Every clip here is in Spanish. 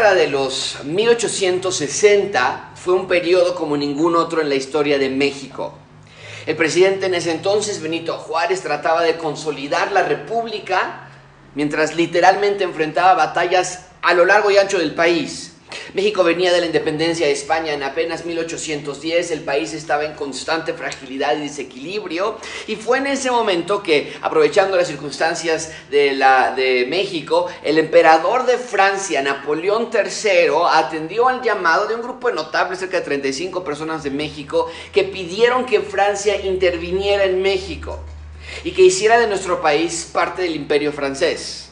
de los 1860 fue un periodo como ningún otro en la historia de México. El presidente en ese entonces, Benito Juárez, trataba de consolidar la república mientras literalmente enfrentaba batallas a lo largo y ancho del país. México venía de la independencia de España en apenas 1810, el país estaba en constante fragilidad y desequilibrio, y fue en ese momento que, aprovechando las circunstancias de, México, el emperador de Francia, Napoleón III, atendió al llamado de un grupo de notables, cerca de 35 personas de México, que pidieron que Francia interviniera en México y que hiciera de nuestro país parte del imperio francés.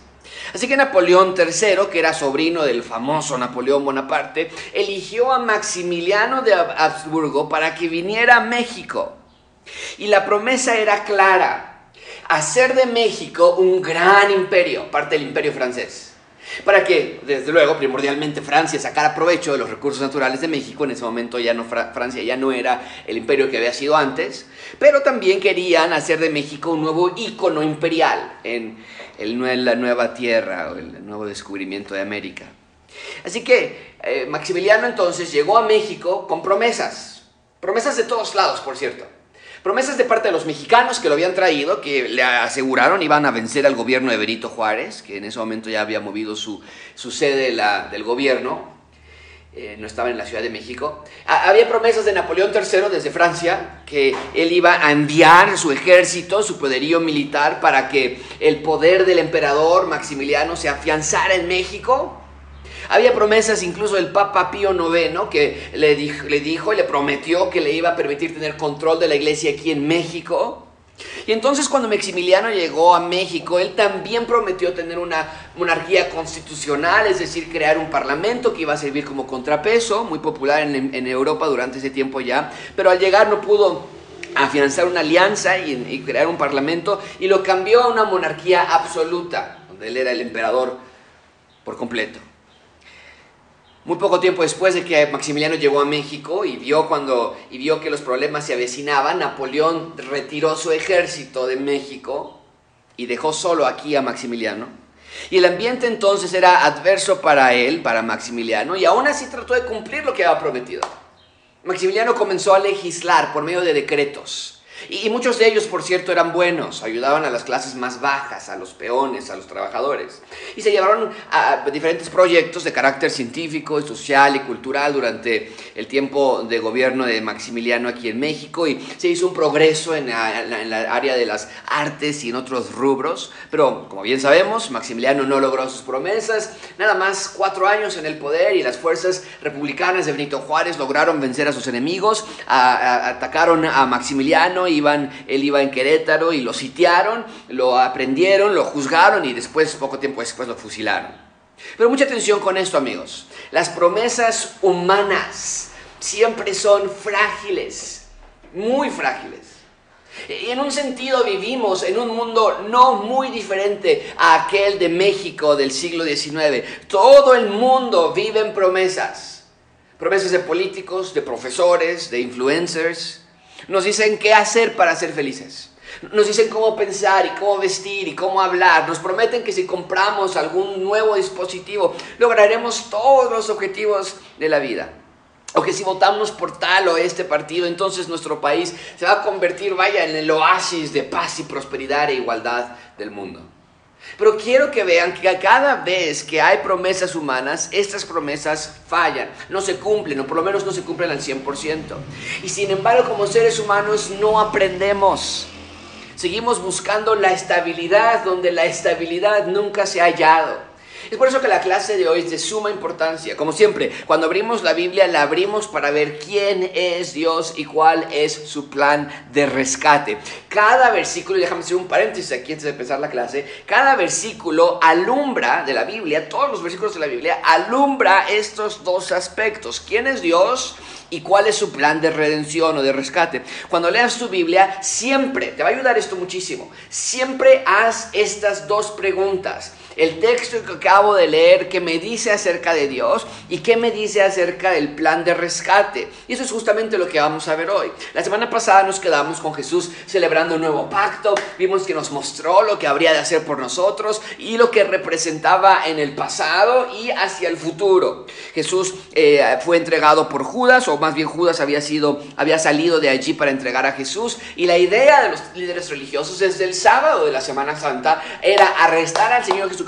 Así que Napoleón III, que era sobrino del famoso Napoleón Bonaparte, eligió a Maximiliano de Habsburgo para que viniera a México. Y la promesa era clara, hacer de México un gran imperio, parte del imperio francés. Para que, desde luego, primordialmente Francia sacara provecho de los recursos naturales de México. En ese momento ya no, Francia ya no era el imperio que había sido antes, pero también querían hacer de México un nuevo ícono imperial en, el, la nueva tierra o el nuevo descubrimiento de América. Así que eh, Maximiliano entonces llegó a México con promesas, promesas de todos lados, por cierto. Promesas de parte de los mexicanos que lo habían traído, que le aseguraron iban a vencer al gobierno de Benito Juárez, que en ese momento ya había movido su, su sede del gobierno, eh, no estaba en la Ciudad de México. había promesas de Napoleón III desde Francia, que él iba a enviar su ejército, su poderío militar, para que el poder del emperador Maximiliano se afianzara en México. Había promesas incluso del Papa Pío IX que le le dijo y le prometió que le iba a permitir tener control de la iglesia aquí en México. Y entonces cuando Maximiliano llegó a México, él también prometió tener una monarquía constitucional, es decir, crear un parlamento que iba a servir como contrapeso, muy popular en, Europa durante ese tiempo ya, pero al llegar no pudo afianzar una alianza y, y crear un parlamento y lo cambió a una monarquía absoluta, donde él era el emperador por completo. Muy poco tiempo después de que Maximiliano llegó a México y vio, cuando, y vio que los problemas se avecinaban, Napoleón retiró su ejército de México y dejó solo aquí a Maximiliano. Y el ambiente entonces era adverso para él, para Maximiliano, y aún así trató de cumplir lo que había prometido. Maximiliano comenzó a legislar por medio de decretos y muchos de ellos, por cierto, eran buenos, ayudaban a las clases más bajas, a los peones, a los trabajadores. Y se llevaron a diferentes proyectos de carácter científico, social y cultural durante el tiempo de gobierno de Maximiliano aquí en México y se hizo un progreso en la, área de las artes y en otros rubros. Pero, como bien sabemos, Maximiliano no logró sus promesas. Nada más cuatro años en el poder y las fuerzas republicanas de Benito Juárez lograron vencer a sus enemigos, atacaron a Maximiliano iban, él iba en Querétaro y lo sitiaron, lo aprendieron, lo juzgaron y después, poco tiempo después, lo fusilaron. Pero mucha atención con esto, amigos. Las promesas humanas siempre son frágiles, muy frágiles. Y en un sentido vivimos en un mundo no muy diferente a aquel de México del siglo XIX. Todo el mundo vive en promesas. Promesas de políticos, de profesores, de influencers, nos dicen qué hacer para ser felices. Nos dicen cómo pensar y cómo vestir y cómo hablar. Nos prometen que si compramos algún nuevo dispositivo lograremos todos los objetivos de la vida. O que si votamos por tal o este partido, entonces nuestro país se va a convertir, vaya, en el oasis de paz y prosperidad e igualdad del mundo. Pero quiero que vean que cada vez que hay promesas humanas, estas promesas fallan, no se cumplen, o por lo menos no se cumplen al 100%. Y sin embargo, como seres humanos no aprendemos. Seguimos buscando la estabilidad donde la estabilidad nunca se ha hallado. Es por eso que la clase de hoy es de suma importancia. Como siempre, cuando abrimos la Biblia, la abrimos para ver quién es Dios y cuál es su plan de rescate. Cada versículo, y déjame hacer un paréntesis aquí antes de empezar la clase, cada versículo alumbra de la Biblia, todos los versículos de la Biblia, alumbra estos dos aspectos. ¿Quién es Dios? y cuál es su plan de redención o de rescate. Cuando leas tu Biblia, siempre, te va a ayudar esto muchísimo, siempre haz estas dos preguntas. El texto que acabo de leer que me dice acerca de Dios y que me dice acerca del plan de rescate. Y eso es justamente lo que vamos a ver hoy. La semana pasada nos quedamos con Jesús celebrando un nuevo pacto, vimos que nos mostró lo que habría de hacer por nosotros y lo que representaba en el pasado y hacia el futuro. Jesús eh, fue entregado por Judas, o más bien Judas había, sido, había salido de allí para entregar a Jesús y la idea de los líderes religiosos desde el sábado de la Semana Santa era arrestar al Señor Jesucristo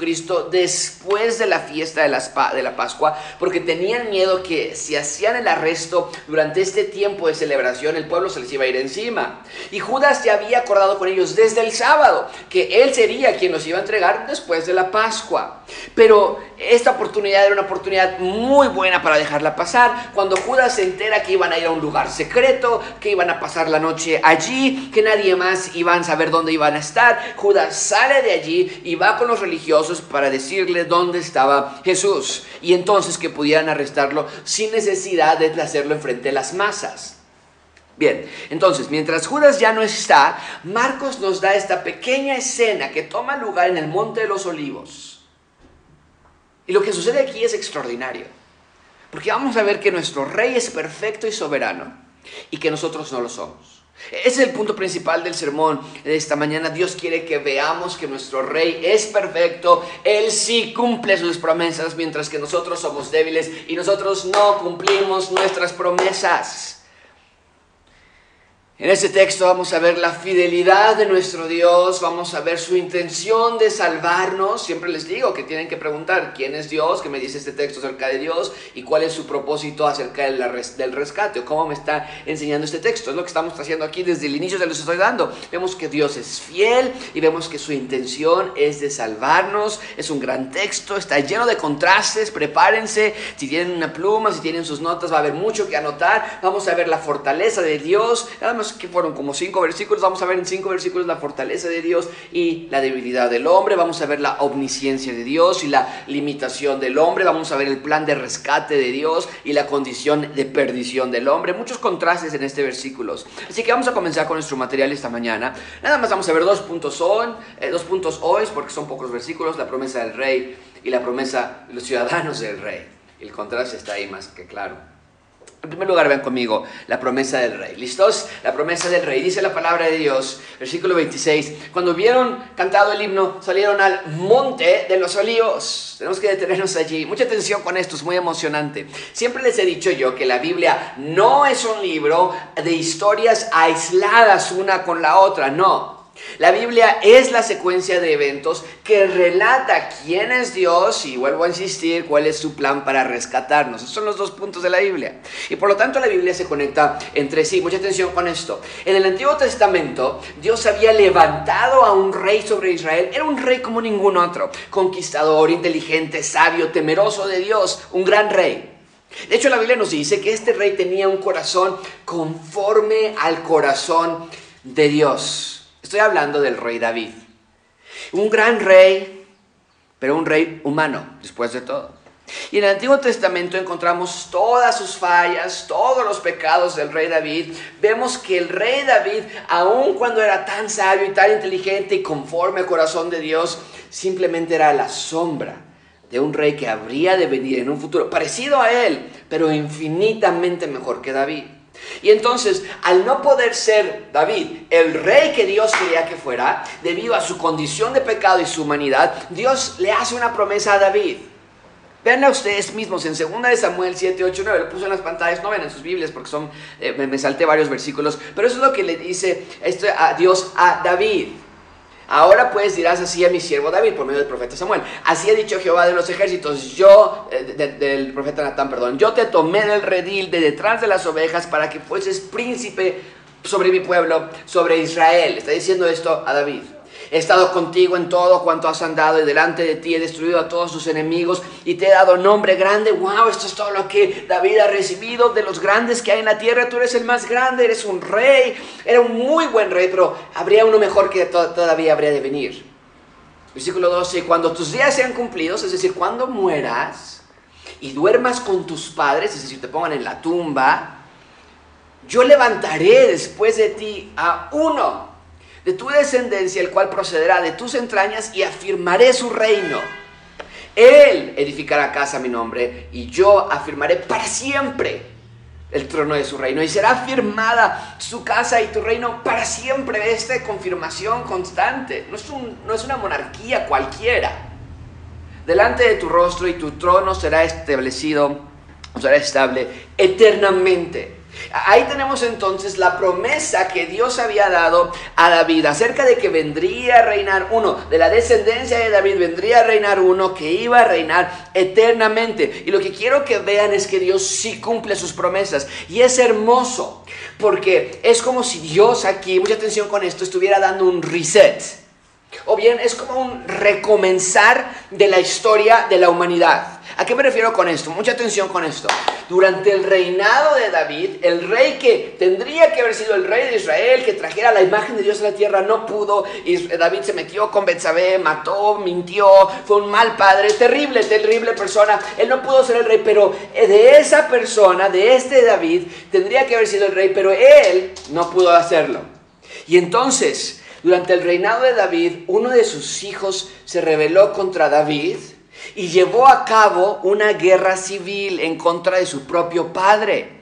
después de la fiesta de, las, de la Pascua, porque tenían miedo que si hacían el arresto durante este tiempo de celebración, el pueblo se les iba a ir encima. Y Judas ya había acordado con ellos desde el sábado que él sería quien los iba a entregar después de la Pascua. Pero esta oportunidad era una oportunidad muy buena para dejarla pasar. Cuando Judas se entera que iban a ir a un lugar secreto, que iban a pasar la noche allí, que nadie más iba a saber dónde iban a estar, Judas sale de allí y va con los religiosos para decirle dónde estaba Jesús. Y entonces que pudieran arrestarlo sin necesidad de hacerlo enfrente de las masas. Bien, entonces, mientras Judas ya no está, Marcos nos da esta pequeña escena que toma lugar en el Monte de los Olivos. Y lo que sucede aquí es extraordinario, porque vamos a ver que nuestro rey es perfecto y soberano y que nosotros no lo somos. Es el punto principal del sermón de esta mañana. Dios quiere que veamos que nuestro rey es perfecto. Él sí cumple sus promesas, mientras que nosotros somos débiles y nosotros no cumplimos nuestras promesas. En este texto vamos a ver la fidelidad de nuestro Dios, vamos a ver su intención de salvarnos. Siempre les digo que tienen que preguntar quién es Dios, que me dice este texto acerca de Dios y cuál es su propósito acerca del rescate o cómo me está enseñando este texto. Es lo que estamos haciendo aquí desde el inicio, se los estoy dando. Vemos que Dios es fiel y vemos que su intención es de salvarnos. Es un gran texto, está lleno de contrastes. Prepárense, si tienen una pluma, si tienen sus notas, va a haber mucho que anotar. Vamos a ver la fortaleza de Dios. Que fueron como cinco versículos, vamos a ver en cinco versículos la fortaleza de Dios y la debilidad del hombre, vamos a ver la omnisciencia de Dios y la limitación del hombre, vamos a ver el plan de rescate de Dios y la condición de perdición del hombre, muchos contrastes en este versículo. Así que vamos a comenzar con nuestro material esta mañana. Nada más vamos a ver dos puntos hoy, eh, dos puntos hoy, porque son pocos versículos, la promesa del rey y la promesa de los ciudadanos del rey. El contraste está ahí más que claro. En primer lugar, vean conmigo la promesa del rey. ¿Listos? La promesa del rey. Dice la palabra de Dios, versículo 26. Cuando vieron cantado el himno, salieron al monte de los olivos. Tenemos que detenernos allí. Mucha atención con esto, es muy emocionante. Siempre les he dicho yo que la Biblia no es un libro de historias aisladas una con la otra, no. La Biblia es la secuencia de eventos que relata quién es Dios y vuelvo a insistir cuál es su plan para rescatarnos. Esos son los dos puntos de la Biblia. Y por lo tanto la Biblia se conecta entre sí. Mucha atención con esto. En el Antiguo Testamento Dios había levantado a un rey sobre Israel. Era un rey como ningún otro. Conquistador, inteligente, sabio, temeroso de Dios. Un gran rey. De hecho la Biblia nos dice que este rey tenía un corazón conforme al corazón de Dios. Estoy hablando del rey David. Un gran rey, pero un rey humano, después de todo. Y en el Antiguo Testamento encontramos todas sus fallas, todos los pecados del rey David. Vemos que el rey David, aun cuando era tan sabio y tan inteligente y conforme al corazón de Dios, simplemente era la sombra de un rey que habría de venir en un futuro parecido a él, pero infinitamente mejor que David. Y entonces, al no poder ser David el rey que Dios quería que fuera, debido a su condición de pecado y su humanidad, Dios le hace una promesa a David. Veanla ustedes mismos en 2 de Samuel 7, 8, 9, lo puse en las pantallas, no ven en sus Biblias porque son, eh, me, salté varios versículos, pero eso es lo que le dice esto a Dios a David. Ahora pues dirás así a mi siervo David por medio del profeta Samuel. Así ha dicho Jehová de los ejércitos, yo, eh, del profeta Natán, perdón, yo te tomé del redil de detrás de las ovejas para que fueses príncipe sobre mi pueblo, sobre Israel. Está diciendo esto a David. He estado contigo en todo cuanto has andado y delante de ti he destruido a todos tus enemigos y te he dado nombre grande. Wow, esto es todo lo que David ha recibido de los grandes que hay en la tierra. Tú eres el más grande, eres un rey. Era un muy buen rey, pero habría uno mejor que todavía habría de venir. Versículo 12, cuando tus días sean cumplidos, es decir, cuando mueras y duermas con tus padres, es decir, te pongan en la tumba, yo levantaré después de ti a uno de tu descendencia, el cual procederá de tus entrañas, y afirmaré su reino. Él edificará casa a mi nombre y yo afirmaré para siempre el trono de su reino y será afirmada su casa y tu reino para siempre. Esta confirmación constante. No es, no es una monarquía cualquiera. Delante de tu rostro y tu trono será establecido, será estable eternamente. Ahí tenemos entonces la promesa que Dios había dado a David acerca de que vendría a reinar uno, de la descendencia de David vendría a reinar uno que iba a reinar eternamente. Y lo que quiero que vean es que Dios sí cumple sus promesas. Y es hermoso, porque es como si Dios aquí, mucha atención con esto, estuviera dando un reset. O bien es como un recomenzar de la historia de la humanidad. ¿A qué me refiero con esto? Mucha atención con esto. Durante el reinado de David, el rey que tendría que haber sido el rey de Israel, que trajera la imagen de Dios a la tierra, no pudo. Y David se metió con Betsabé, mató, mintió, fue un mal padre, terrible, terrible persona. Él no pudo ser el rey, pero de esa persona, de este David, tendría que haber sido el rey, pero él no pudo hacerlo. Y entonces, durante el reinado de David, uno de sus hijos se rebeló contra David y llevó a cabo una guerra civil en contra de su propio padre.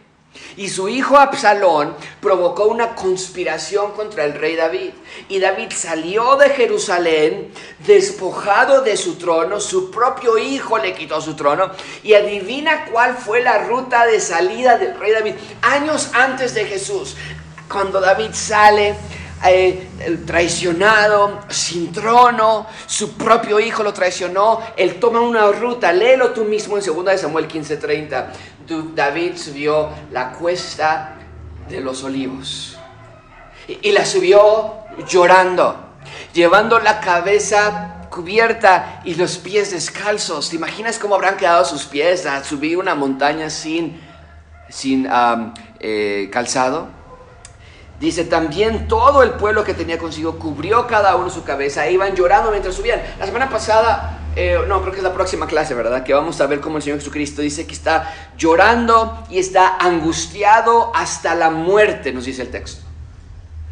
Y su hijo Absalón provocó una conspiración contra el rey David. Y David salió de Jerusalén despojado de su trono, su propio hijo le quitó su trono. Y adivina cuál fue la ruta de salida del rey David. Años antes de Jesús, cuando David sale eh, traicionado, sin trono, su propio hijo lo traicionó, él toma una ruta, léelo tú mismo en 2 Samuel 15:30. David subió la cuesta de los olivos y, la subió llorando, llevando la cabeza cubierta y los pies descalzos. ¿Te imaginas cómo habrán quedado sus pies a subir una montaña sin, sin eh, calzado? Dice, también todo el pueblo que tenía consigo cubrió cada uno su cabeza e iban llorando mientras subían. La semana pasada, eh, no, creo que es la próxima clase, ¿verdad? Que vamos a ver cómo el Señor Jesucristo dice que está llorando y está angustiado hasta la muerte, nos dice el texto.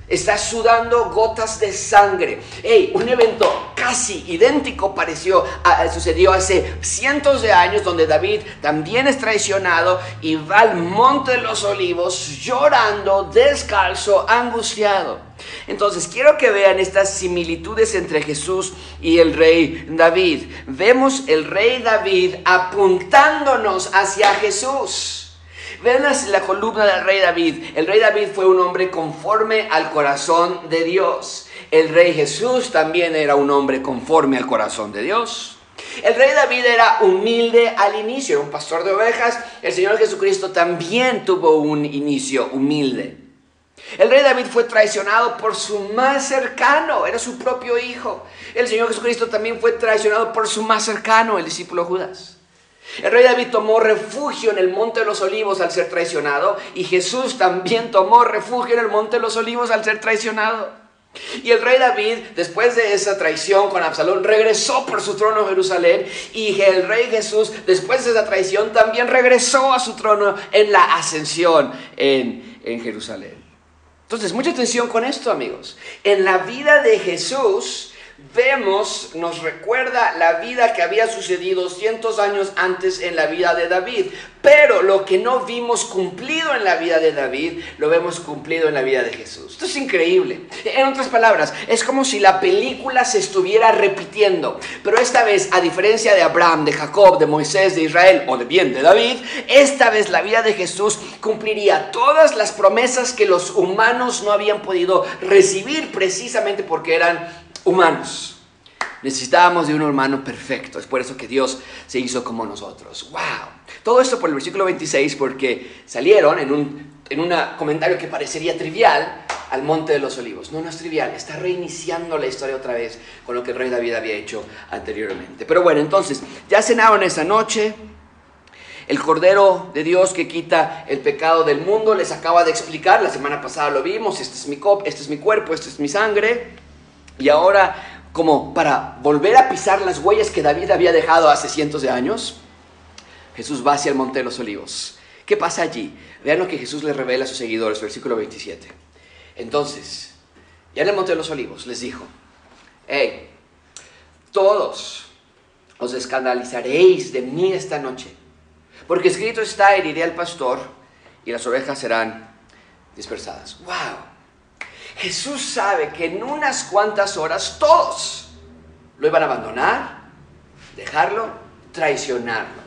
Está sudando gotas de sangre. Hey, un evento casi idéntico pareció, sucedió hace cientos de años donde David también es traicionado y va al monte de los olivos llorando, descalzo, angustiado. Entonces quiero que vean estas similitudes entre Jesús y el rey David. Vemos el rey David apuntándonos hacia Jesús. Vean la columna del rey David. El rey David fue un hombre conforme al corazón de Dios. El rey Jesús también era un hombre conforme al corazón de Dios. El rey David era humilde al inicio, era un pastor de ovejas. El Señor Jesucristo también tuvo un inicio humilde. El rey David fue traicionado por su más cercano, era su propio hijo. El Señor Jesucristo también fue traicionado por su más cercano, el discípulo Judas. El rey David tomó refugio en el monte de los olivos al ser traicionado y Jesús también tomó refugio en el monte de los olivos al ser traicionado. Y el rey David, después de esa traición con Absalón, regresó por su trono a Jerusalén. Y el rey Jesús, después de esa traición, también regresó a su trono en la ascensión en, en Jerusalén. Entonces, mucha atención con esto, amigos. En la vida de Jesús, vemos, nos recuerda la vida que había sucedido cientos años antes en la vida de David. Pero lo que no vimos cumplido en la vida de David, lo vemos cumplido en la vida de Jesús. Esto es increíble. En otras palabras, es como si la película se estuviera repitiendo. Pero esta vez, a diferencia de Abraham, de Jacob, de Moisés, de Israel o de bien de David, esta vez la vida de Jesús cumpliría todas las promesas que los humanos no habían podido recibir precisamente porque eran humanos. Necesitábamos de un hermano perfecto. Es por eso que Dios se hizo como nosotros. ¡Wow! Todo esto por el versículo 26 porque salieron en un en un comentario que parecería trivial al Monte de los Olivos. No, no es trivial, está reiniciando la historia otra vez con lo que el rey David había hecho anteriormente. Pero bueno, entonces, ya cenaron esa noche. El Cordero de Dios que quita el pecado del mundo les acaba de explicar, la semana pasada lo vimos, este es mi, cop, este es mi cuerpo, este es mi sangre. Y ahora, como para volver a pisar las huellas que David había dejado hace cientos de años, Jesús va hacia el Monte de los Olivos. ¿Qué pasa allí? Vean lo que Jesús le revela a sus seguidores, versículo 27. Entonces, ya en el Monte de los Olivos les dijo, hey, todos os escandalizaréis de mí esta noche. Porque escrito está, heriré al pastor y las ovejas serán dispersadas. ¡Wow! Jesús sabe que en unas cuantas horas todos lo iban a abandonar, dejarlo, traicionarlo.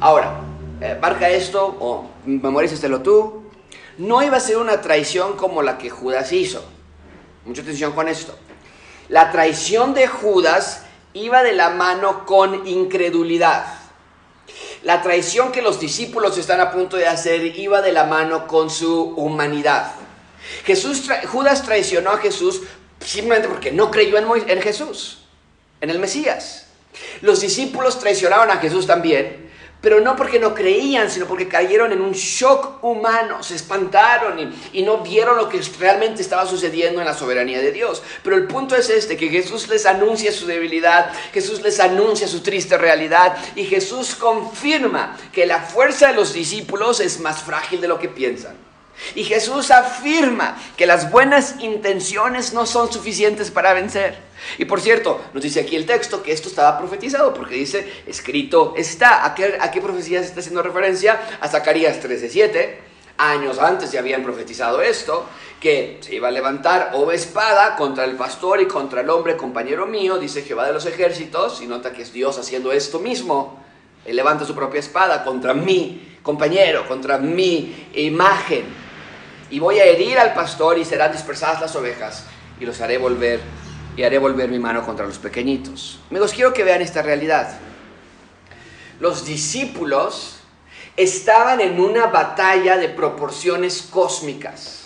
Ahora, eh, marca esto o memorízatelo tú. No iba a ser una traición como la que Judas hizo. Mucha atención con esto. La traición de Judas iba de la mano con incredulidad. La traición que los discípulos están a punto de hacer iba de la mano con su humanidad. Jesús Judas traicionó a Jesús simplemente porque no creyó en, en Jesús, en el Mesías. Los discípulos traicionaron a Jesús también pero no porque no creían, sino porque cayeron en un shock humano, se espantaron y, no vieron lo que realmente estaba sucediendo en la soberanía de Dios. Pero el punto es este, que Jesús les anuncia su debilidad, Jesús les anuncia su triste realidad y Jesús confirma que la fuerza de los discípulos es más frágil de lo que piensan. Y Jesús afirma que las buenas intenciones no son suficientes para vencer. Y por cierto, nos dice aquí el texto que esto estaba profetizado, porque dice, escrito está. ¿A qué, profecía se está haciendo referencia? A Zacarías 13:7. Años antes ya habían profetizado esto, que se iba a levantar o espada contra el pastor y contra el hombre compañero mío, dice Jehová de los ejércitos, y nota que es Dios haciendo esto mismo. Él levanta su propia espada contra mi compañero, contra mi imagen y voy a herir al pastor y serán dispersadas las ovejas y los haré volver y haré volver mi mano contra los pequeñitos. Amigos, quiero que vean esta realidad. Los discípulos estaban en una batalla de proporciones cósmicas.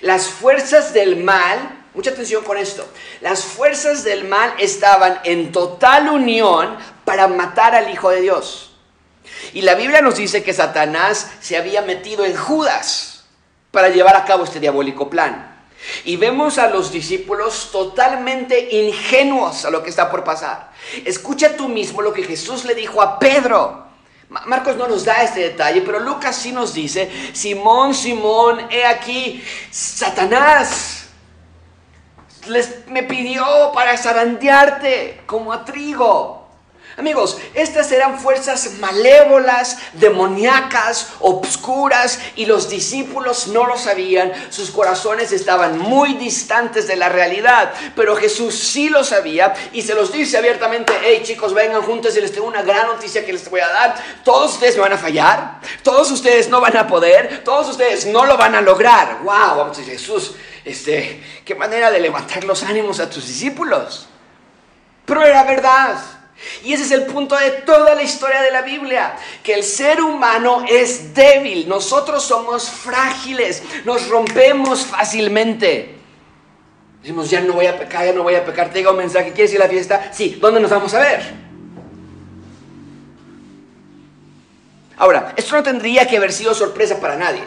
Las fuerzas del mal, mucha atención con esto, las fuerzas del mal estaban en total unión para matar al Hijo de Dios. Y la Biblia nos dice que Satanás se había metido en Judas para llevar a cabo este diabólico plan. Y vemos a los discípulos totalmente ingenuos a lo que está por pasar. Escucha tú mismo lo que Jesús le dijo a Pedro. Marcos no nos da este detalle, pero Lucas sí nos dice, Simón, Simón, he aquí, Satanás les, me pidió para zarandearte como a trigo. Amigos, estas eran fuerzas malévolas, demoníacas, obscuras, y los discípulos no lo sabían. Sus corazones estaban muy distantes de la realidad, pero Jesús sí lo sabía y se los dice abiertamente, hey chicos, vengan juntos y les tengo una gran noticia que les voy a dar. Todos ustedes me van a fallar, todos ustedes no van a poder, todos ustedes no lo van a lograr. Wow, vamos a decir, Jesús, este, qué manera de levantar los ánimos a tus discípulos. Pero era verdad. Y ese es el punto de toda la historia de la Biblia, que el ser humano es débil, nosotros somos frágiles, nos rompemos fácilmente. Decimos, ya no voy a pecar, ya no voy a pecar, te digo un mensaje, ¿quieres ir a la fiesta? Sí, ¿dónde nos vamos a ver? Ahora, esto no tendría que haber sido sorpresa para nadie.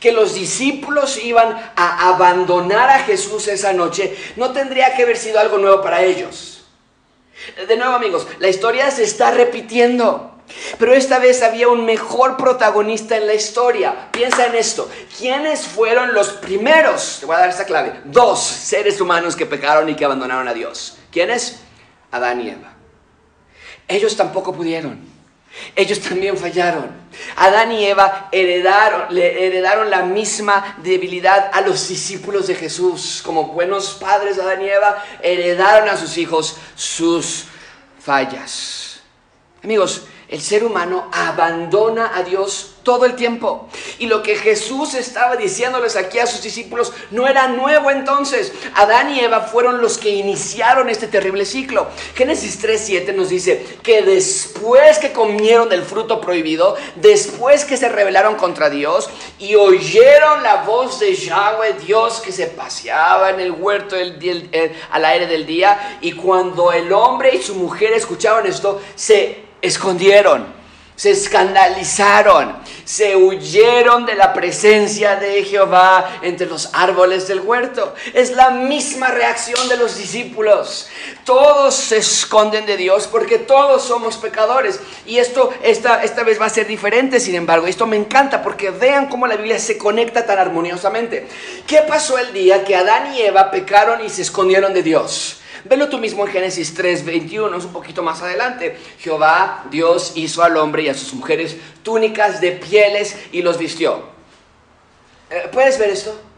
Que los discípulos iban a abandonar a Jesús esa noche no tendría que haber sido algo nuevo para ellos. De nuevo amigos, la historia se está repitiendo. Pero esta vez había un mejor protagonista en la historia. Piensa en esto. ¿Quiénes fueron los primeros? Te voy a dar esta clave. Dos seres humanos que pecaron y que abandonaron a Dios. ¿Quiénes? Adán y Eva. Ellos tampoco pudieron. Ellos también fallaron. Adán y Eva heredaron, le heredaron la misma debilidad a los discípulos de Jesús. Como buenos padres, Adán y Eva heredaron a sus hijos sus fallas. Amigos, el ser humano abandona a Dios todo el tiempo. Y lo que Jesús estaba diciéndoles aquí a sus discípulos no era nuevo entonces. Adán y Eva fueron los que iniciaron este terrible ciclo. Génesis 3.7 nos dice que después que comieron del fruto prohibido, después que se rebelaron contra Dios y oyeron la voz de Yahweh, Dios que se paseaba en el huerto al aire del día, y cuando el hombre y su mujer escucharon esto, se escondieron, se escandalizaron, se huyeron de la presencia de Jehová entre los árboles del huerto. Es la misma reacción de los discípulos. Todos se esconden de Dios porque todos somos pecadores. Y esto esta, esta vez va a ser diferente, sin embargo. Esto me encanta porque vean cómo la Biblia se conecta tan armoniosamente. ¿Qué pasó el día que Adán y Eva pecaron y se escondieron de Dios? Velo tú mismo en Génesis 3, 21, es un poquito más adelante. Jehová, Dios, hizo al hombre y a sus mujeres túnicas de pieles y los vistió. Eh, ¿Puedes ver esto?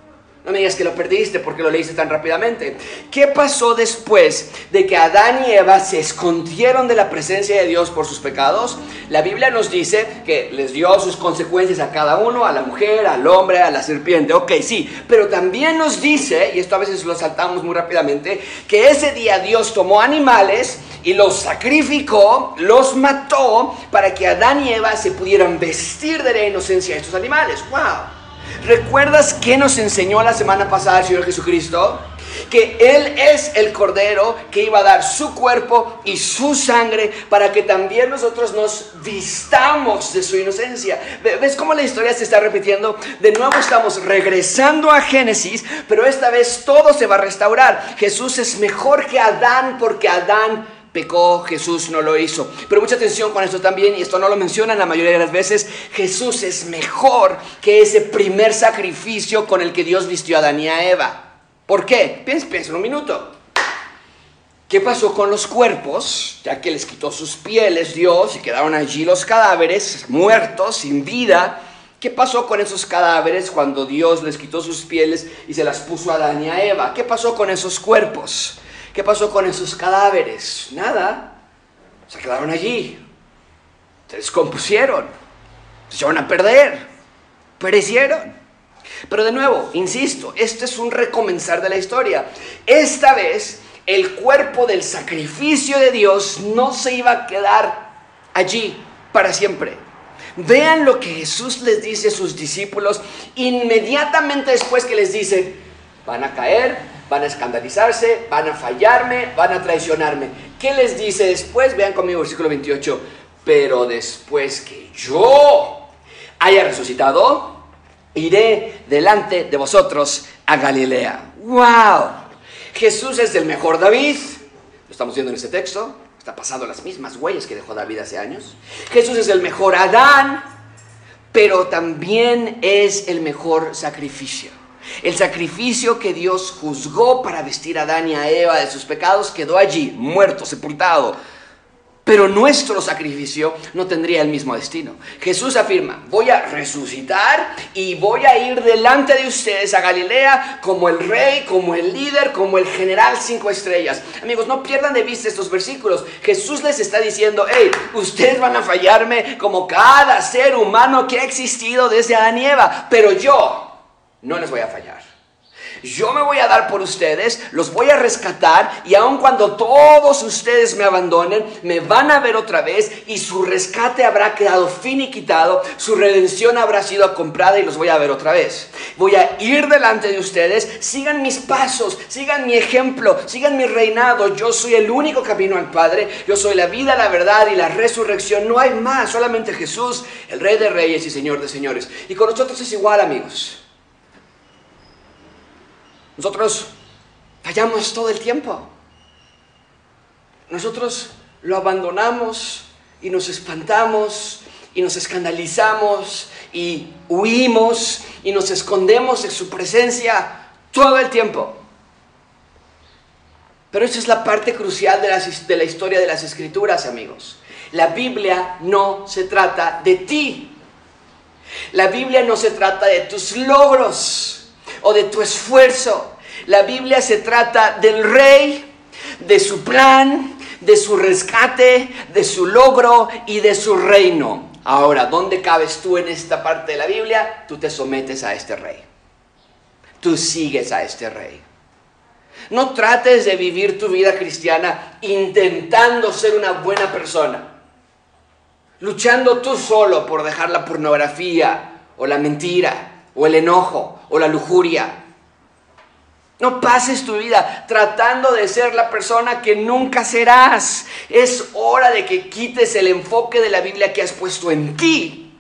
No me digas que lo perdiste porque lo leíste tan rápidamente. ¿Qué pasó después de que Adán y Eva se escondieron de la presencia de Dios por sus pecados? La Biblia nos dice que les dio sus consecuencias a cada uno, a la mujer, al hombre, a la serpiente. Ok, sí, pero también nos dice, y esto a veces lo saltamos muy rápidamente, que ese día Dios tomó animales y los sacrificó, los mató para que Adán y Eva se pudieran vestir de la inocencia de estos animales. ¡Wow! ¿Recuerdas qué nos enseñó la semana pasada el Señor Jesucristo? Que Él es el Cordero que iba a dar su cuerpo y su sangre para que también nosotros nos vistamos de su inocencia. ¿Ves cómo la historia se está repitiendo? De nuevo estamos regresando a Génesis, pero esta vez todo se va a restaurar. Jesús es mejor que Adán porque Adán pecó, Jesús no lo hizo. Pero mucha atención con esto también, y esto no lo mencionan la mayoría de las veces, Jesús es mejor que ese primer sacrificio con el que Dios vistió a Adán a Eva. ¿Por qué? Piensa, piensa un minuto. ¿Qué pasó con los cuerpos? Ya que les quitó sus pieles Dios y quedaron allí los cadáveres, muertos, sin vida. ¿Qué pasó con esos cadáveres cuando Dios les quitó sus pieles y se las puso a Adán a Eva? ¿Qué pasó con esos cuerpos? ¿Qué pasó con esos cadáveres? Nada. Se quedaron allí. Se descompusieron. Se echaron a perder. Perecieron. Pero de nuevo, insisto, este es un recomenzar de la historia. Esta vez el cuerpo del sacrificio de Dios no se iba a quedar allí para siempre. Vean lo que Jesús les dice a sus discípulos inmediatamente después que les dice, van a caer, van a escandalizarse, van a fallarme, van a traicionarme. ¿Qué les dice después? Vean conmigo versículo 28. Pero después que yo haya resucitado, iré delante de vosotros a Galilea. ¡Wow! Jesús es el mejor David. Lo estamos viendo en este texto. Está pasando las mismas huellas que dejó David hace años. Jesús es el mejor Adán, pero también es el mejor sacrificio. El sacrificio que Dios juzgó para vestir a Adán y a Eva de sus pecados quedó allí, muerto, sepultado. Pero nuestro sacrificio no tendría el mismo destino. Jesús afirma, voy a resucitar y voy a ir delante de ustedes a Galilea como el rey, como el líder, como el general cinco estrellas. Amigos, no pierdan de vista estos versículos. Jesús les está diciendo, hey, ustedes van a fallarme como cada ser humano que ha existido desde Adán y Eva, pero yo no les voy a fallar. Yo me voy a dar por ustedes, los voy a rescatar y aun cuando todos ustedes me abandonen, me van a ver otra vez y su rescate habrá quedado finiquitado, su redención habrá sido comprada y los voy a ver otra vez. Voy a ir delante de ustedes, sigan mis pasos, sigan mi ejemplo, sigan mi reinado. Yo soy el único camino al Padre, yo soy la vida, la verdad y la resurrección. No hay más, solamente Jesús, el Rey de Reyes y Señor de Señores. Y con nosotros es igual, amigos. Nosotros fallamos todo el tiempo. Nosotros lo abandonamos y nos espantamos y nos escandalizamos y huimos y nos escondemos en su presencia todo el tiempo. Pero esa es la parte crucial de la, de la historia de las escrituras, amigos. La Biblia no se trata de ti. La Biblia no se trata de tus logros o de tu esfuerzo. La Biblia se trata del rey, de su plan, de su rescate, de su logro y de su reino. Ahora, ¿dónde cabes tú en esta parte de la Biblia? Tú te sometes a este rey. Tú sigues a este rey. No trates de vivir tu vida cristiana intentando ser una buena persona. Luchando tú solo por dejar la pornografía o la mentira o el enojo o la lujuria. No pases tu vida tratando de ser la persona que nunca serás. Es hora de que quites el enfoque de la Biblia que has puesto en ti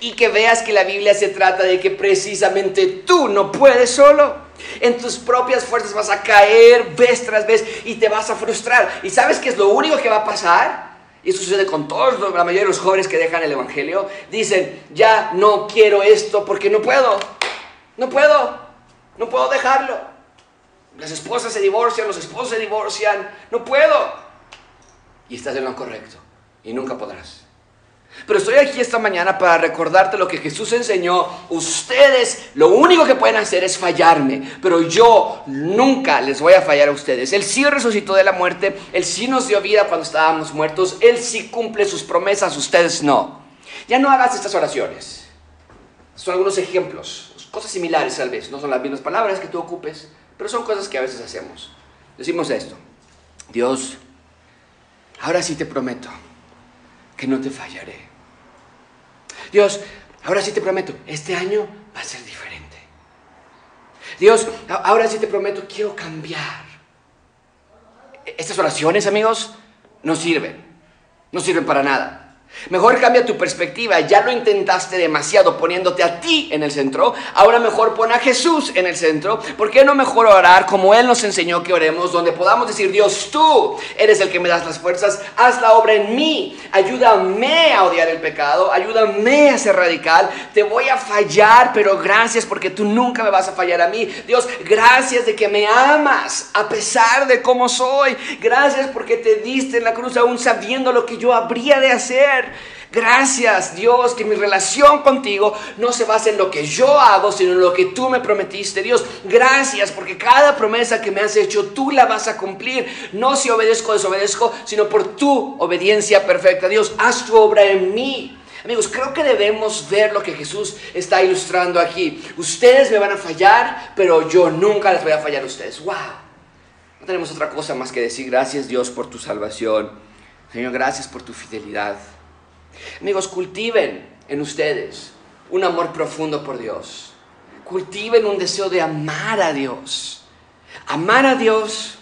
y que veas que la Biblia se trata de que precisamente tú no puedes solo. En tus propias fuerzas vas a caer vez tras vez y te vas a frustrar. ¿Y sabes qué es lo único que va a pasar? Y eso sucede con todos, la mayoría de los jóvenes que dejan el Evangelio, dicen, ya no quiero esto porque no puedo, no puedo, no puedo dejarlo. Las esposas se divorcian, los esposos se divorcian. No puedo. Y estás en lo correcto. Y nunca podrás. Pero estoy aquí esta mañana para recordarte lo que Jesús enseñó. Ustedes lo único que pueden hacer es fallarme, pero yo nunca les voy a fallar a ustedes. Él sí resucitó de la muerte, Él sí nos dio vida cuando estábamos muertos, Él sí cumple sus promesas, ustedes no. Ya no hagas estas oraciones. Son algunos ejemplos, cosas similares tal vez, no son las mismas palabras que tú ocupes, pero son cosas que a veces hacemos. Decimos esto, Dios, ahora sí te prometo que no te fallaré. Dios, ahora sí te prometo, este año va a ser diferente. Dios, ahora sí te prometo, quiero cambiar. Estas oraciones, amigos, no sirven. No sirven para nada. Mejor cambia tu perspectiva. Ya lo intentaste demasiado poniéndote a ti en el centro. Ahora mejor pon a Jesús en el centro. ¿Por qué no mejor orar como Él nos enseñó que oremos? Donde podamos decir, Dios, tú eres el que me das las fuerzas. Haz la obra en mí. Ayúdame a odiar el pecado. Ayúdame a ser radical. Te voy a fallar, pero gracias porque tú nunca me vas a fallar a mí. Dios, gracias de que me amas a pesar de cómo soy. Gracias porque te diste en la cruz aún sabiendo lo que yo habría de hacer. Gracias Dios que mi relación contigo no se basa en lo que yo hago, sino en lo que tú me prometiste. Dios, gracias porque cada promesa que me has hecho tú la vas a cumplir. No si obedezco o desobedezco, sino por tu obediencia perfecta. Dios, haz tu obra en mí. Amigos, creo que debemos ver lo que Jesús está ilustrando aquí. Ustedes me van a fallar, pero yo nunca les voy a fallar a ustedes. ¡Wow! No tenemos otra cosa más que decir. Gracias Dios por tu salvación. Señor, gracias por tu fidelidad. Amigos, cultiven en ustedes un amor profundo por Dios. Cultiven un deseo de amar a Dios. Amar a Dios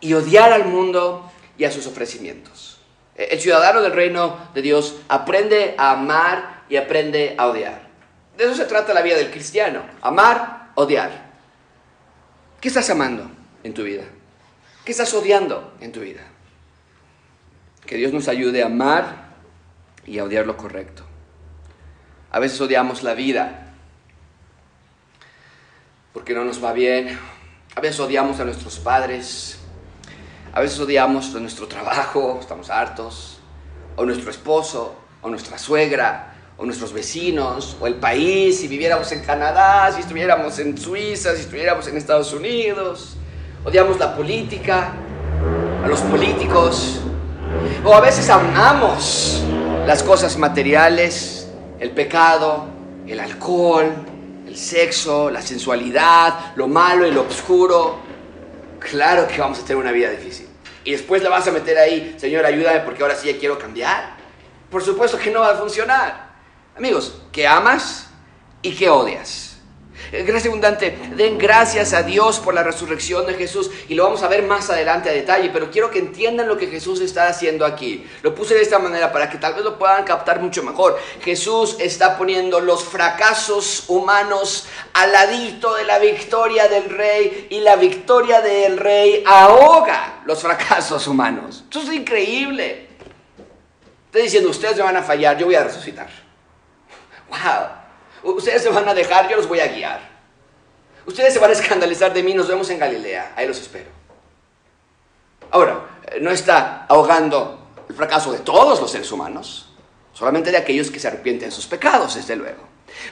y odiar al mundo y a sus ofrecimientos. El ciudadano del reino de Dios aprende a amar y aprende a odiar. De eso se trata la vida del cristiano. Amar, odiar. ¿Qué estás amando en tu vida? ¿Qué estás odiando en tu vida? Que Dios nos ayude a amar y odiar lo correcto. A veces odiamos la vida porque no nos va bien. A veces odiamos a nuestros padres. A veces odiamos a nuestro trabajo, estamos hartos. O nuestro esposo, o nuestra suegra, o nuestros vecinos, o el país, si viviéramos en Canadá, si estuviéramos en Suiza, si estuviéramos en Estados Unidos. Odiamos la política, a los políticos. O a veces amamos las cosas materiales, el pecado, el alcohol, el sexo, la sensualidad, lo malo y lo oscuro, claro que vamos a tener una vida difícil. Y después la vas a meter ahí, Señor, ayúdame porque ahora sí ya quiero cambiar. Por supuesto que no va a funcionar. Amigos, ¿qué amas y qué odias? Gracias abundante. Den gracias a Dios por la resurrección de Jesús y lo vamos a ver más adelante a detalle, pero quiero que entiendan lo que Jesús está haciendo aquí. Lo puse de esta manera para que tal vez lo puedan captar mucho mejor. Jesús está poniendo los fracasos humanos al ladito de la victoria del rey y la victoria del rey ahoga los fracasos humanos. Eso es increíble. Estoy diciendo, ustedes me van a fallar, yo voy a resucitar. ¡Wow! Ustedes se van a dejar, yo los voy a guiar. Ustedes se van a escandalizar de mí, nos vemos en Galilea, ahí los espero. Ahora, eh, no está ahogando el fracaso de todos los seres humanos, solamente de aquellos que se arrepienten de sus pecados, desde luego.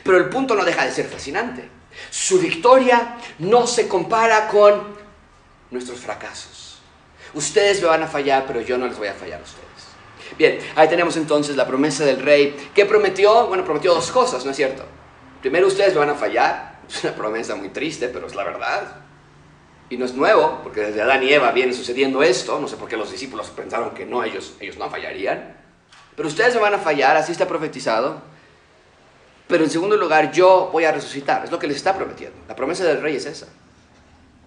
Pero el punto no deja de ser fascinante. Su victoria no se compara con nuestros fracasos. Ustedes me van a fallar, pero yo no les voy a fallar a ustedes. Bien, ahí tenemos entonces la promesa del rey. ¿Qué prometió? Bueno, prometió dos cosas, ¿no es cierto? Primero ustedes van a fallar. Es una promesa muy triste, pero es la verdad. Y no es nuevo, porque desde Adán y Eva viene sucediendo esto. No sé por qué los discípulos pensaron que no, ellos, ellos no fallarían. Pero ustedes van a fallar, así está profetizado. Pero en segundo lugar, yo voy a resucitar. Es lo que les está prometiendo. La promesa del rey es esa.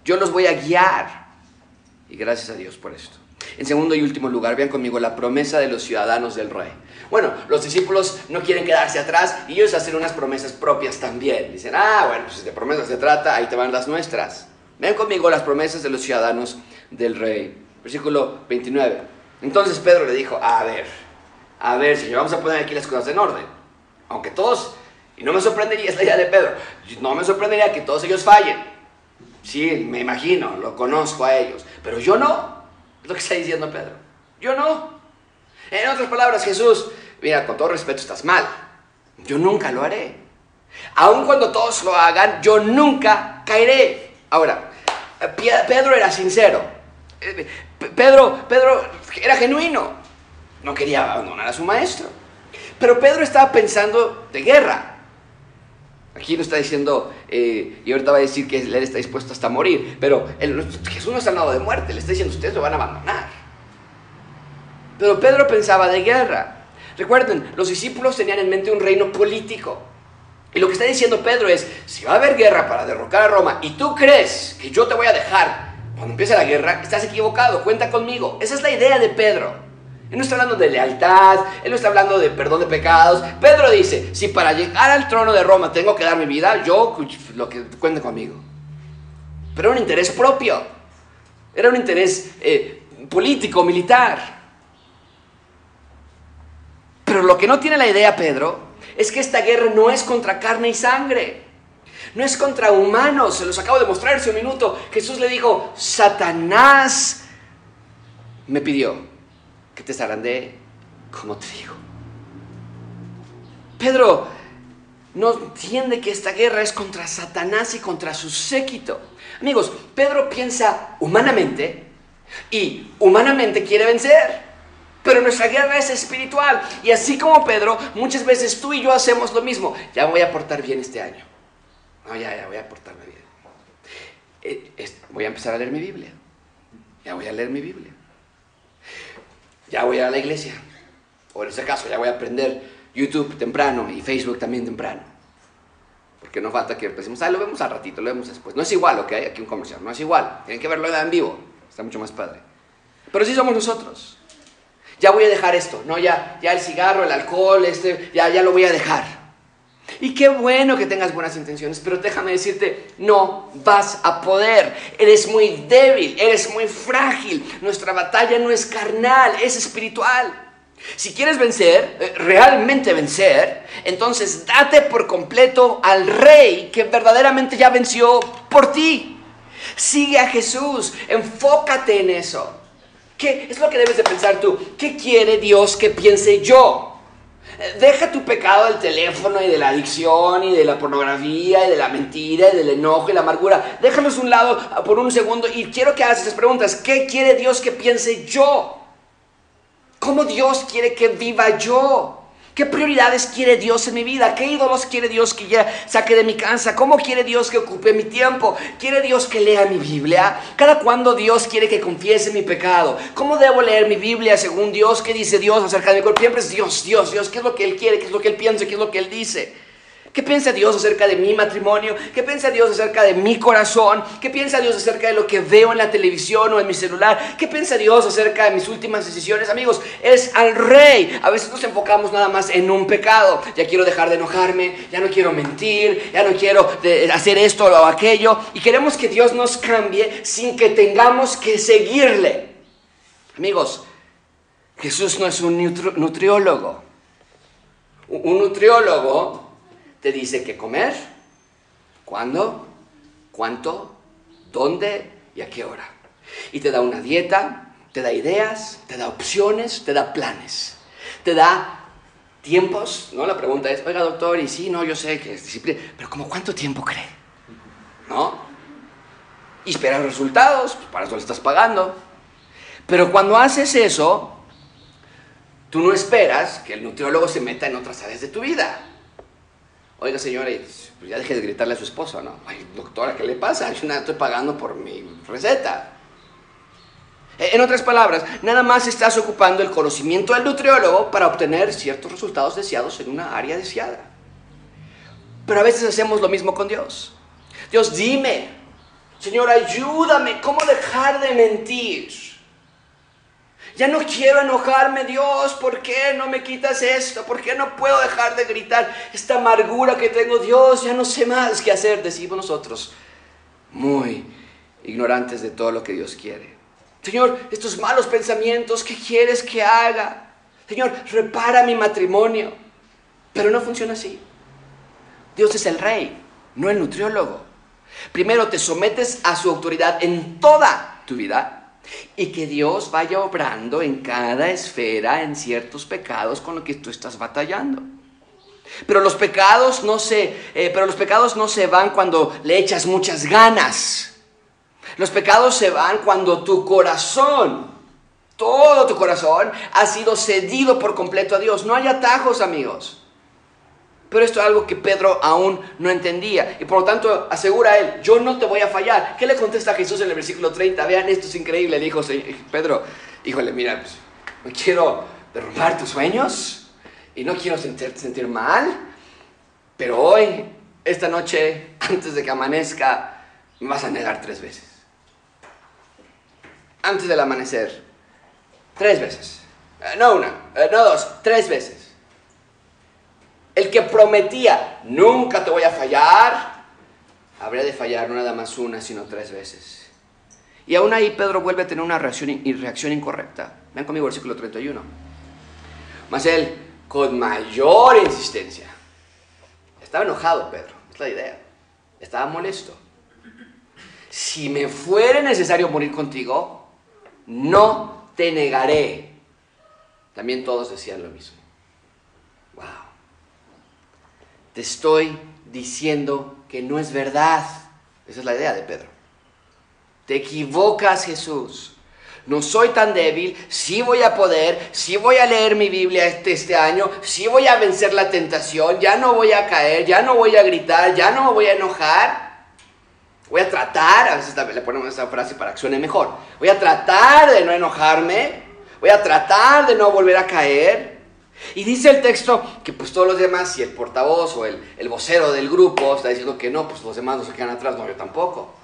Yo los voy a guiar. Y gracias a Dios por esto. En segundo y último lugar, vean conmigo la promesa de los ciudadanos del rey. Bueno, los discípulos no quieren quedarse atrás y ellos hacen unas promesas propias también. Dicen, ah, bueno, pues de promesas se trata, ahí te van las nuestras. Vean conmigo las promesas de los ciudadanos del rey. Versículo 29. Entonces Pedro le dijo, a ver, a ver, Señor, vamos a poner aquí las cosas en orden. Aunque todos, y no me sorprendería, es la idea de Pedro, no me sorprendería que todos ellos fallen. Sí, me imagino, lo conozco a ellos, pero yo no. Es lo que está diciendo Pedro. Yo no. En otras palabras, Jesús, mira, con todo respeto estás mal. Yo nunca lo haré. Aun cuando todos lo hagan, yo nunca caeré. Ahora, Pedro era sincero. Eh, Pedro, Pedro era genuino. No quería abandonar a su maestro. Pero Pedro estaba pensando de guerra. Aquí lo está diciendo, eh, y ahorita va a decir que él está dispuesto hasta morir, pero Jesús no está hablando de muerte, le está diciendo, ustedes lo van a abandonar. Pero Pedro pensaba de guerra. Recuerden, los discípulos tenían en mente un reino político. Y lo que está diciendo Pedro es, si va a haber guerra para derrocar a Roma y tú crees que yo te voy a dejar cuando empiece la guerra, estás equivocado, cuenta conmigo. Esa es la idea de Pedro. Él no está hablando de lealtad, él no está hablando de perdón de pecados. Pedro dice, si para llegar al trono de Roma tengo que dar mi vida, yo lo que cuente conmigo. Pero era un interés propio, era un interés eh, político, militar. Pero lo que no tiene la idea Pedro es que esta guerra no es contra carne y sangre. No es contra humanos, se los acabo de mostrar hace un minuto. Jesús le dijo, Satanás me pidió que te zarandee como te digo. Pedro no entiende que esta guerra es contra Satanás y contra su séquito. Amigos, Pedro piensa humanamente y humanamente quiere vencer. Pero nuestra guerra es espiritual. Y así como Pedro, muchas veces tú y yo hacemos lo mismo. Ya voy a portar bien este año. No, ya, ya voy a portarme bien. Eh, voy a empezar a leer mi Biblia. Ya voy a leer mi Biblia ya voy a la iglesia. O en ese caso, ya voy a aprender YouTube temprano y Facebook también temprano. Porque no falta que empecemos, ah, lo vemos al ratito, lo vemos después. No es igual hay aquí un comercial, no es igual. Tienen que verlo en vivo, está mucho más padre. Pero sí somos nosotros. Ya voy a dejar esto, no, ya, ya el cigarro, el alcohol, este, ya, ya lo voy a dejar. Y qué bueno que tengas buenas intenciones, pero déjame decirte, no vas a poder. Eres muy débil, eres muy frágil. Nuestra batalla no es carnal, es espiritual. Si quieres vencer, eh, realmente vencer, entonces date por completo al rey que verdaderamente ya venció por ti. Sigue a Jesús, enfócate en eso. ¿Qué es lo que debes de pensar tú? ¿Qué quiere Dios que piense yo? Deja tu pecado del teléfono y de la adicción y de la pornografía y de la mentira y del enojo y la amargura. Déjalos un lado por un segundo y quiero que hagas estas preguntas. ¿Qué quiere Dios que piense yo? ¿Cómo Dios quiere que viva yo? ¿Qué prioridades quiere Dios en mi vida? ¿Qué ídolos quiere Dios que ya saque de mi casa? ¿Cómo quiere Dios que ocupe mi tiempo? ¿Quiere Dios que lea mi Biblia? ¿Cada cuándo Dios quiere que confiese mi pecado? ¿Cómo debo leer mi Biblia según Dios? ¿Qué dice Dios acerca de mi cuerpo? Siempre es Dios, Dios, Dios. ¿Qué es lo que Él quiere? ¿Qué es lo que Él piensa? ¿Qué es lo que Él dice? ¿Qué piensa Dios acerca de mi matrimonio? ¿Qué piensa Dios acerca de mi corazón? ¿Qué piensa Dios acerca de lo que veo en la televisión o en mi celular? ¿Qué piensa Dios acerca de mis últimas decisiones? Amigos, es al rey. A veces nos enfocamos nada más en un pecado. Ya quiero dejar de enojarme, ya no quiero mentir, ya no quiero hacer esto o aquello. Y queremos que Dios nos cambie sin que tengamos que seguirle. Amigos, Jesús no es un nutriólogo. Un nutriólogo te dice qué comer, cuándo, cuánto, dónde y a qué hora. Y te da una dieta, te da ideas, te da opciones, te da planes, te da tiempos, ¿no? La pregunta es, oiga doctor, y sí, no, yo sé que es disciplina, pero ¿como cuánto tiempo cree? ¿No? Y esperar resultados, pues para eso le estás pagando. Pero cuando haces eso, tú no esperas que el nutriólogo se meta en otras áreas de tu vida. Oiga, señora, pues ya deje de gritarle a su esposo, ¿no? Ay, doctora, ¿qué le pasa? Yo nada estoy pagando por mi receta. E, en otras palabras, nada más estás ocupando el conocimiento del nutriólogo para obtener ciertos resultados deseados en una área deseada. Pero a veces hacemos lo mismo con Dios. Dios, dime, Señor, ayúdame, ¿cómo dejar de mentir? Ya no quiero enojarme, Dios, ¿por qué no me quitas esto? ¿Por qué no puedo dejar de gritar esta amargura que tengo? Dios, ya no sé más qué hacer, decimos nosotros, muy ignorantes de todo lo que Dios quiere. Señor, estos malos pensamientos, ¿qué quieres que haga? Señor, repara mi matrimonio. Pero no funciona así. Dios es el rey, no el nutriólogo. Primero te sometes a su autoridad en toda tu vida y que Dios vaya obrando en cada esfera en ciertos pecados con los que tú estás batallando. Pero los pecados no se, eh, pero los pecados no se van cuando le echas muchas ganas. Los pecados se van cuando tu corazón, todo tu corazón, ha sido cedido por completo a Dios. No hay atajos, amigos. Pero esto es algo que Pedro aún no entendía. Y por lo tanto asegura a él, yo no te voy a fallar. ¿Qué le contesta Jesús en el versículo 30? Vean, esto es increíble. Le dijo, Pedro, híjole, mira, pues, no quiero derrumbar tus sueños y no quiero sentirte sentir mal. Pero hoy, esta noche, antes de que amanezca, me vas a negar tres veces. Antes del amanecer. Tres veces. Eh, no una, eh, no dos, tres veces. El que prometía, nunca te voy a fallar, habría de fallar no nada más una, sino tres veces. Y aún ahí Pedro vuelve a tener una reacción, incorrecta. Ven conmigo el versículo 31. Mas él, con mayor insistencia, estaba enojado Pedro, es la idea. Estaba molesto. Si me fuere necesario morir contigo, no te negaré. También todos decían lo mismo. Wow te estoy diciendo que no es verdad. Esa es la idea de Pedro. Te equivocas, Jesús. No soy tan débil, sí voy a poder, sí voy a leer mi Biblia este, este año, sí voy a vencer la tentación, ya no voy a caer, ya no voy a gritar, ya no voy a enojar. Voy a tratar, a veces le ponemos esa frase para que suene mejor, voy a tratar de no enojarme, voy a tratar de no volver a caer. Y dice el texto que pues todos los demás, si el portavoz o el, el vocero del grupo está diciendo que no, pues los demás no se quedan atrás, no, yo tampoco.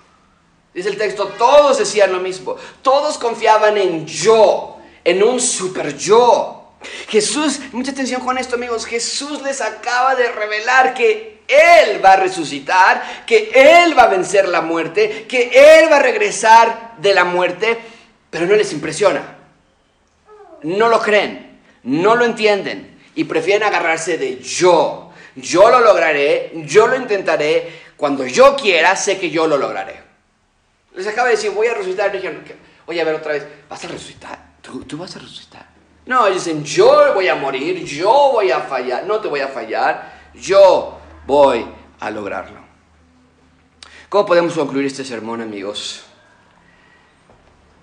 Dice el texto, todos decían lo mismo, todos confiaban en yo, en un super yo. Jesús, mucha atención con esto amigos, Jesús les acaba de revelar que Él va a resucitar, que Él va a vencer la muerte, que Él va a regresar de la muerte, pero no les impresiona. No lo creen no lo entienden y prefieren agarrarse de yo. Yo lo lograré, yo lo intentaré, cuando yo quiera sé que yo lo lograré. Les acaba de decir, voy a resucitar. Y dijeron, oye, a ver otra vez, ¿vas a resucitar? ¿Tú, ¿Tú, vas a resucitar? No, dicen, yo voy a morir, yo voy a fallar. No te voy a fallar, yo voy a lograrlo. ¿Cómo podemos concluir este sermón, amigos?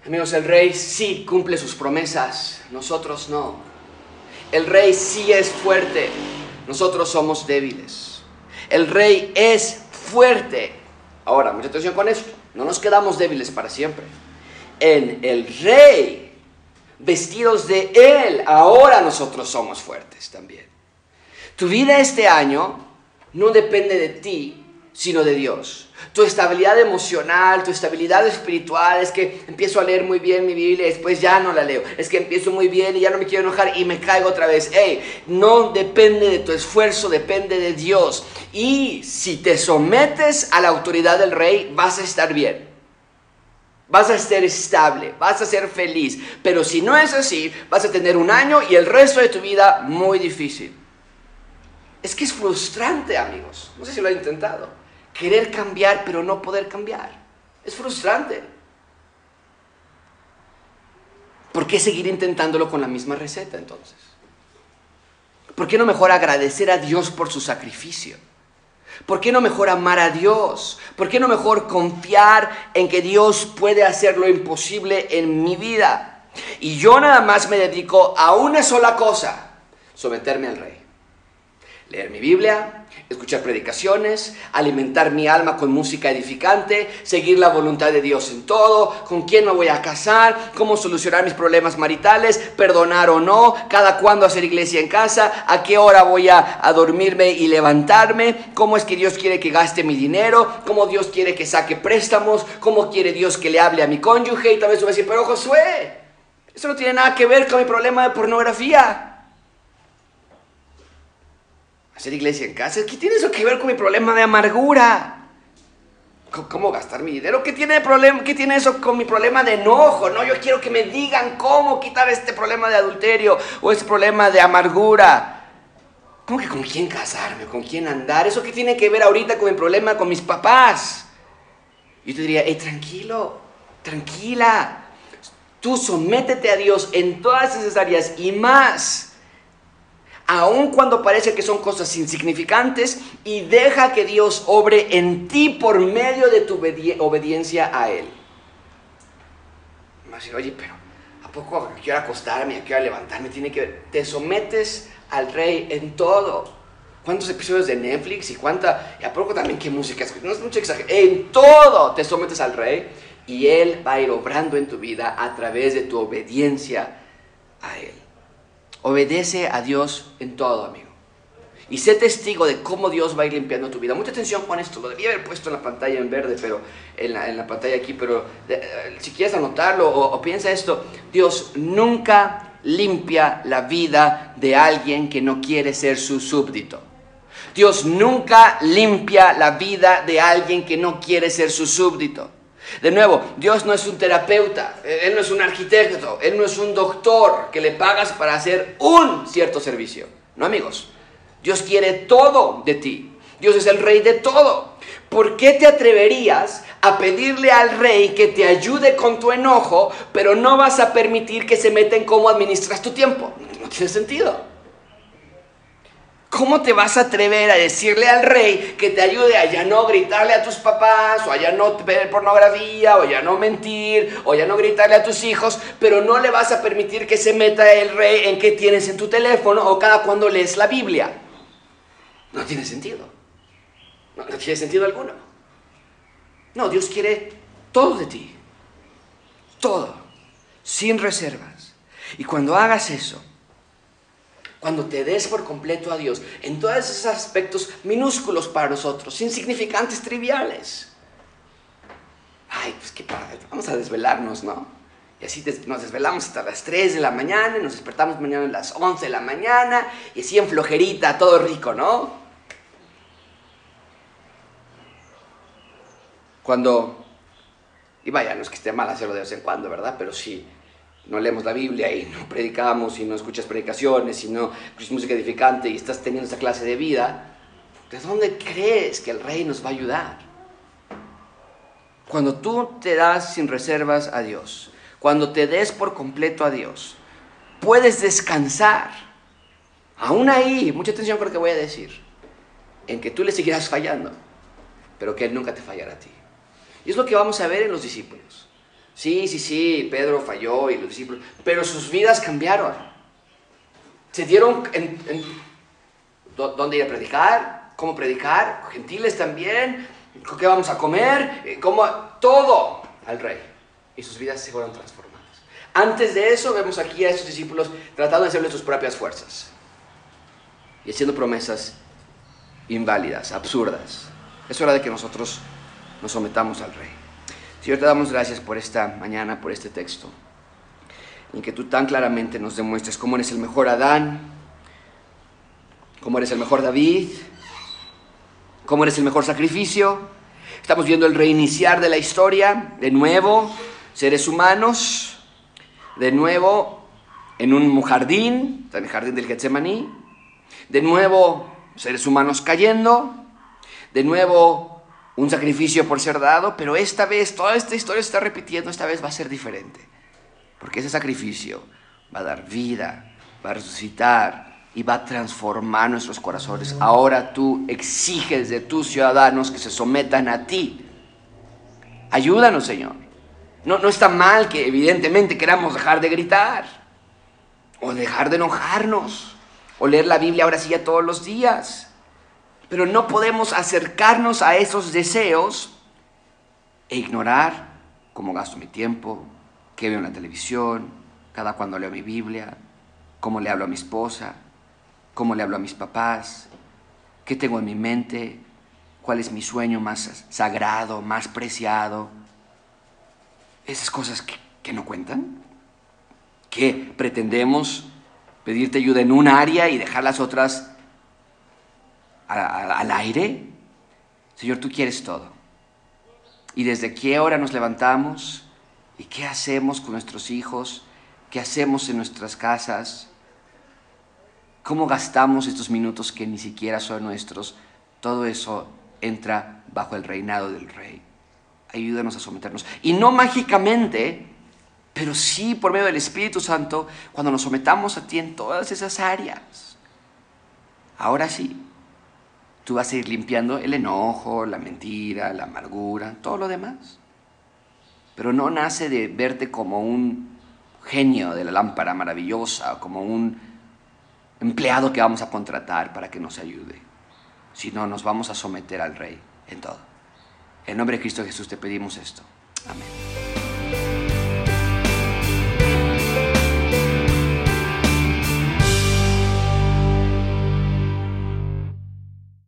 Amigos, el rey sí cumple sus promesas, nosotros no. El rey sí es fuerte, nosotros somos débiles. El rey es fuerte. Ahora, mucha atención con esto. No nos quedamos débiles para siempre. En el rey, vestidos de él, ahora nosotros somos fuertes también. Tu vida este año no depende de ti, sino de Dios tu estabilidad emocional, tu estabilidad espiritual, es que empiezo a leer muy bien mi Biblia y después ya no la leo, es que empiezo muy bien y ya no me quiero enojar y me caigo otra vez. Hey, no depende de tu esfuerzo, depende de Dios. Y si te sometes a la autoridad del rey, vas a estar bien. Vas a estar estable, vas a ser feliz. Pero si no es así, vas a tener un año y el resto de tu vida muy difícil. Es que es frustrante, amigos. No sé si lo han intentado querer cambiar pero no poder cambiar. Es frustrante. ¿Por qué seguir intentándolo con la misma receta entonces? ¿Por qué no mejor agradecer a Dios por su sacrificio? ¿Por qué no mejor amar a Dios? ¿Por qué no mejor confiar en que Dios puede hacer lo imposible en mi vida? Y yo nada más me dedico a una sola cosa, someterme al Rey leer mi Biblia, escuchar predicaciones, alimentar mi alma con música edificante, seguir la voluntad de Dios en todo, con quién me voy a casar, cómo solucionar mis problemas maritales, perdonar o no, cada cuándo hacer iglesia en casa, a qué hora voy a, a dormirme y levantarme, cómo es que Dios quiere que gaste mi dinero, cómo Dios quiere que saque préstamos, cómo quiere Dios que le hable a mi cónyuge y tal vez voy a decir, pero Josué, eso no tiene nada que ver con mi problema de pornografía hacer iglesia en casa. ¿Qué tiene eso que ver con mi problema de amargura? ¿Cómo gastar mi dinero? ¿Qué tiene, problema, ¿Qué tiene eso con mi problema de enojo? No, yo quiero que me digan cómo quitar este problema de adulterio o este problema de amargura. ¿Cómo que con quién casarme? ¿Con quién andar? ¿Eso qué tiene que ver ahorita con mi problema con mis papás? Yo te diría, tranquilo, tranquila. Tú sométete a Dios en todas esas áreas y más. Aun cuando parece que son cosas insignificantes y deja que Dios obre en ti por medio de tu obediencia a Él. Me decir, oye, pero ¿a poco quiero acostarme, quiero levantarme? Tiene que Te sometes al Rey en todo. ¿Cuántos episodios de Netflix y cuánta, y a poco también qué música? No es mucho exagero. En todo te sometes al Rey y Él va a ir obrando en tu vida a través de tu obediencia a Él. Obedece a Dios en todo, amigo. Y sé testigo de cómo Dios va a ir limpiando tu vida. Mucha atención con esto. Lo debía haber puesto en la pantalla en verde, pero en la, pantalla aquí. Pero eh, si quieres anotarlo o piensa esto, Dios nunca limpia la vida de alguien que no quiere ser su súbdito. Dios nunca limpia la vida de alguien que no quiere ser su súbdito. De nuevo, Dios no es un terapeuta, Él no es un arquitecto, Él no es un doctor que le pagas para hacer un cierto servicio. No amigos, Dios quiere todo de ti. Dios es el rey de todo. ¿Por qué te atreverías a pedirle al rey que te ayude con tu enojo, pero no vas a permitir que se meta en cómo administras tu tiempo? No tiene sentido. ¿Cómo te vas a atrever a decirle al rey que te ayude a ya no gritarle a tus papás, o a ya no ver pornografía, o ya no mentir, o ya no gritarle a tus hijos, pero no le vas a permitir que se meta el rey en qué tienes en tu teléfono o cada cuando lees la Biblia? No tiene sentido. No, no tiene sentido alguno. No, Dios quiere todo de ti. Todo. Sin reservas. Y cuando hagas eso, cuando te des por completo a Dios en todos esos aspectos minúsculos para nosotros, insignificantes, triviales. Ay, pues qué padre, vamos a desvelarnos, ¿no? Y así nos desvelamos hasta las 3 de la mañana, y nos despertamos mañana a las 11 de la mañana, y así en flojerita, todo rico, ¿no? Cuando, y vaya, no es que esté mal hacerlo de vez en cuando, ¿verdad? Pero sí, no leemos la Biblia y no predicamos y no escuchas predicaciones y no escuchas música edificante y estás teniendo esa clase de vida, ¿de dónde crees que el rey nos va a ayudar? Cuando tú te das sin reservas a Dios, cuando te des por completo a Dios, puedes descansar. Aún ahí, mucha atención con lo que voy a decir, en que tú le seguirás fallando, pero que Él nunca te fallará a ti. Y es lo que vamos a ver en los discípulos. Sí, sí, sí, Pedro falló y los discípulos, pero sus vidas cambiaron. Se dieron en, dónde ir a predicar, cómo predicar, gentiles también, qué vamos a comer, eh, cómo, todo al rey. Y sus vidas se fueron transformadas. Antes de eso vemos aquí a esos discípulos tratando de hacerle sus propias fuerzas y haciendo promesas inválidas, absurdas. Es hora de que nosotros nos sometamos al rey. Señor, te damos gracias por esta mañana, por este texto, en que tú tan claramente nos demuestres cómo eres el mejor Adán, cómo eres el mejor David, cómo eres el mejor sacrificio. Estamos viendo el reiniciar de la historia, de nuevo, seres humanos, de nuevo en un jardín, en el jardín del Getsemaní, de nuevo seres humanos cayendo, de nuevo un sacrificio por ser dado, pero esta vez, toda esta historia se está repitiendo, esta vez va a ser diferente. Porque ese sacrificio va a dar vida, va a resucitar y va a transformar nuestros corazones. Ahora tú exiges de tus ciudadanos que se sometan a ti. Ayúdanos, Señor. No, no está mal que evidentemente queramos dejar de gritar o dejar de enojarnos o leer la Biblia ahora sí ya todos los días pero no podemos acercarnos a esos deseos e ignorar cómo gasto mi tiempo, qué veo en la televisión, cada cuando leo mi Biblia, cómo le hablo a mi esposa, cómo le hablo a mis papás, qué tengo en mi mente, cuál es mi sueño más sagrado, más preciado. Esas cosas que, que no cuentan, que pretendemos pedirte ayuda en un área y dejar las otras al aire. Señor, tú quieres todo. Y desde qué hora nos levantamos y qué hacemos con nuestros hijos, qué hacemos en nuestras casas, cómo gastamos estos minutos que ni siquiera son nuestros, todo eso entra bajo el reinado del rey. ayúdanos a someternos. Y no mágicamente, pero sí por medio del Espíritu Santo, cuando nos sometamos a ti en todas esas áreas. Ahora sí, tú vas a ir limpiando el enojo, la mentira, la amargura, todo lo demás. Pero no nace de verte como un genio de la lámpara maravillosa, como un empleado que vamos a contratar para que nos ayude, sino nos vamos a someter al Rey en todo. En nombre de Cristo Jesús te pedimos esto. Amén.